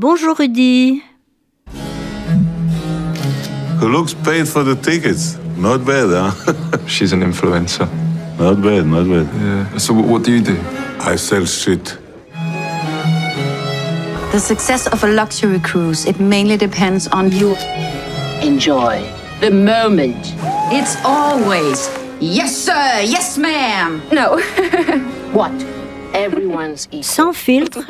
Bonjour Rudy. Who looks paid for the tickets? Not bad, huh? She's an influencer. not bad, not bad. Yeah. So what, what do you do? I sell shit. The success of a luxury cruise, it mainly depends on you. Enjoy the moment. It's always, yes sir, yes ma'am. No. What? Sans filtre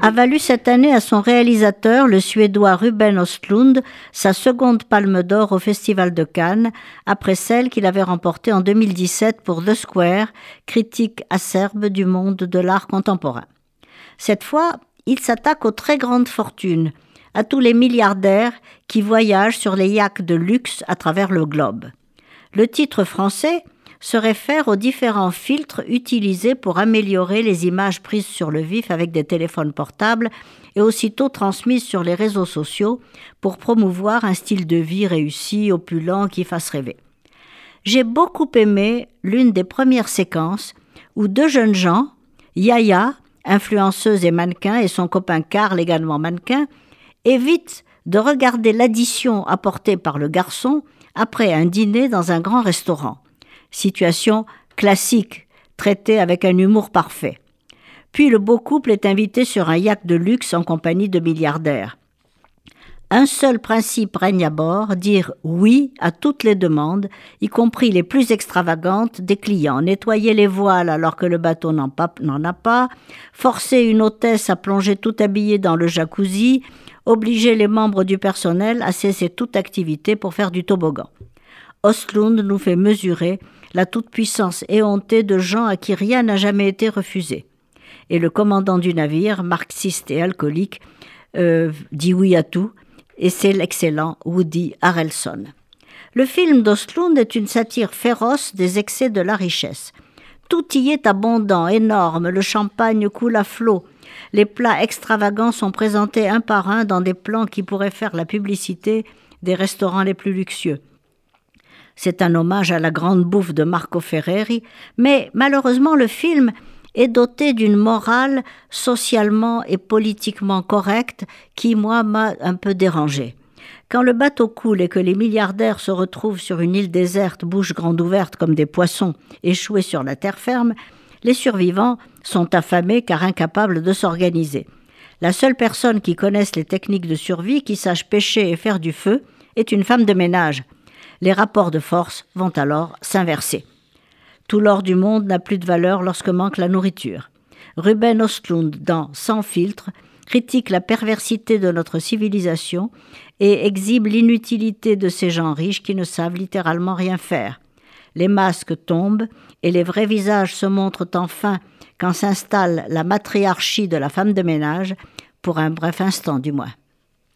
a valu cette année à son réalisateur, le Suédois Ruben Östlund, sa seconde palme d'or au Festival de Cannes, après celle qu'il avait remportée en 2017 pour The Square, critique acerbe du monde de l'art contemporain. Cette fois, il s'attaque aux très grandes fortunes, à tous les milliardaires qui voyagent sur les yachts de luxe à travers le globe. Le titre français se réfère aux différents filtres utilisés pour améliorer les images prises sur le vif avec des téléphones portables et aussitôt transmises sur les réseaux sociaux pour promouvoir un style de vie réussi, opulent, qui fasse rêver. J'ai beaucoup aimé l'une des premières séquences où deux jeunes gens, Yaya, influenceuse et mannequin, et son copain Karl, également mannequin, évitent de regarder l'addition apportée par le garçon après un dîner dans un grand restaurant. Situation classique, traitée avec un humour parfait. Puis le beau couple est invité sur un yacht de luxe en compagnie de milliardaires. Un seul principe règne à bord, dire oui à toutes les demandes, y compris les plus extravagantes des clients. Nettoyer les voiles alors que le bateau n'en a pas, forcer une hôtesse à plonger tout habillée dans le jacuzzi, obliger les membres du personnel à cesser toute activité pour faire du toboggan. Ostlund nous fait mesurer la toute-puissance éhontée de gens à qui rien n'a jamais été refusé. Et le commandant du navire, marxiste et alcoolique, euh, dit oui à tout, et c'est l'excellent Woody Harrelson. Le film d'Ostlund est une satire féroce des excès de la richesse. Tout y est abondant, énorme, le champagne coule à flot. Les plats extravagants sont présentés un par un dans des plans qui pourraient faire la publicité des restaurants les plus luxueux. C'est un hommage à la grande bouffe de Marco Ferreri, mais malheureusement le film est doté d'une morale socialement et politiquement correcte qui, moi, m'a un peu dérangé. Quand le bateau coule et que les milliardaires se retrouvent sur une île déserte, bouche grande ouverte comme des poissons échoués sur la terre ferme, les survivants sont affamés car incapables de s'organiser. La seule personne qui connaisse les techniques de survie, qui sache pêcher et faire du feu, est une femme de ménage. Les rapports de force vont alors s'inverser. Tout l'or du monde n'a plus de valeur lorsque manque la nourriture. Ruben Östlund, dans Sans filtre, critique la perversité de notre civilisation et exhibe l'inutilité de ces gens riches qui ne savent littéralement rien faire. Les masques tombent et les vrais visages se montrent enfin quand s'installe la matriarchie de la femme de ménage, pour un bref instant du moins.